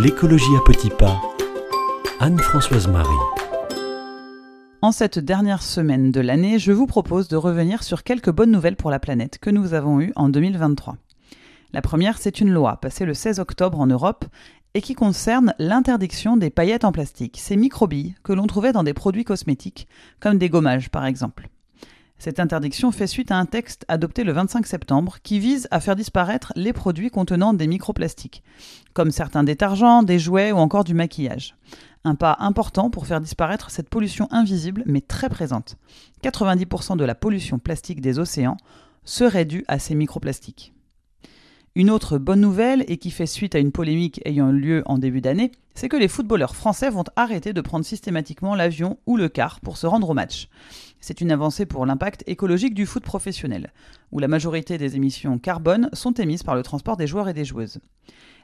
L'écologie à petits pas. Anne-Françoise Marie. En cette dernière semaine de l'année, je vous propose de revenir sur quelques bonnes nouvelles pour la planète que nous avons eues en 2023. La première, c'est une loi passée le 16 octobre en Europe et qui concerne l'interdiction des paillettes en plastique, ces microbilles que l'on trouvait dans des produits cosmétiques, comme des gommages par exemple. Cette interdiction fait suite à un texte adopté le 25 septembre qui vise à faire disparaître les produits contenant des microplastiques, comme certains détergents, des jouets ou encore du maquillage. Un pas important pour faire disparaître cette pollution invisible mais très présente. 90% de la pollution plastique des océans serait due à ces microplastiques. Une autre bonne nouvelle, et qui fait suite à une polémique ayant lieu en début d'année, c'est que les footballeurs français vont arrêter de prendre systématiquement l'avion ou le car pour se rendre au match. C'est une avancée pour l'impact écologique du foot professionnel, où la majorité des émissions carbone sont émises par le transport des joueurs et des joueuses.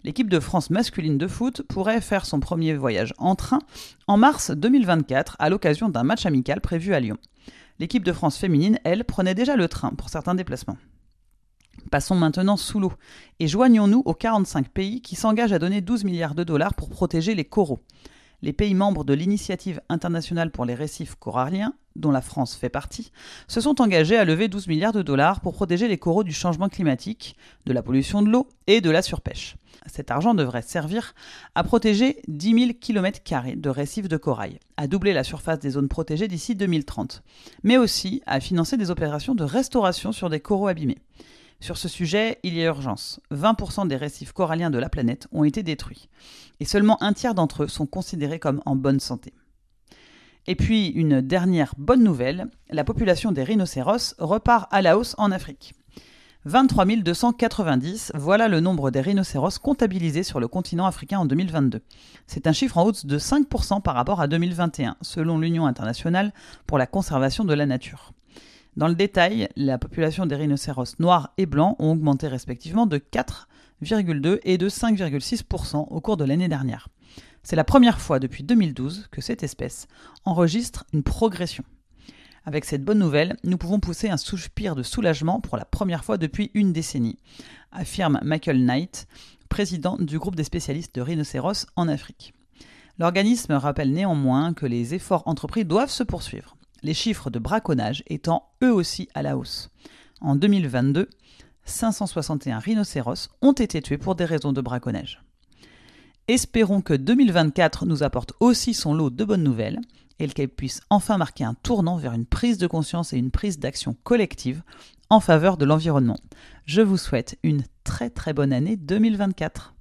L'équipe de France masculine de foot pourrait faire son premier voyage en train en mars 2024 à l'occasion d'un match amical prévu à Lyon. L'équipe de France féminine, elle, prenait déjà le train pour certains déplacements. Passons maintenant sous l'eau et joignons-nous aux 45 pays qui s'engagent à donner 12 milliards de dollars pour protéger les coraux. Les pays membres de l'Initiative internationale pour les récifs coralliens, dont la France fait partie, se sont engagés à lever 12 milliards de dollars pour protéger les coraux du changement climatique, de la pollution de l'eau et de la surpêche. Cet argent devrait servir à protéger 10 000 km de récifs de corail, à doubler la surface des zones protégées d'ici 2030, mais aussi à financer des opérations de restauration sur des coraux abîmés. Sur ce sujet, il y a urgence. 20% des récifs coralliens de la planète ont été détruits, et seulement un tiers d'entre eux sont considérés comme en bonne santé. Et puis, une dernière bonne nouvelle, la population des rhinocéros repart à la hausse en Afrique. 23 290, voilà le nombre des rhinocéros comptabilisés sur le continent africain en 2022. C'est un chiffre en hausse de 5% par rapport à 2021, selon l'Union internationale pour la conservation de la nature. Dans le détail, la population des rhinocéros noirs et blancs ont augmenté respectivement de 4,2 et de 5,6% au cours de l'année dernière. C'est la première fois depuis 2012 que cette espèce enregistre une progression. Avec cette bonne nouvelle, nous pouvons pousser un soupir de soulagement pour la première fois depuis une décennie, affirme Michael Knight, président du groupe des spécialistes de rhinocéros en Afrique. L'organisme rappelle néanmoins que les efforts entrepris doivent se poursuivre les chiffres de braconnage étant eux aussi à la hausse. En 2022, 561 rhinocéros ont été tués pour des raisons de braconnage. Espérons que 2024 nous apporte aussi son lot de bonnes nouvelles et qu'elle puisse enfin marquer un tournant vers une prise de conscience et une prise d'action collective en faveur de l'environnement. Je vous souhaite une très très bonne année 2024.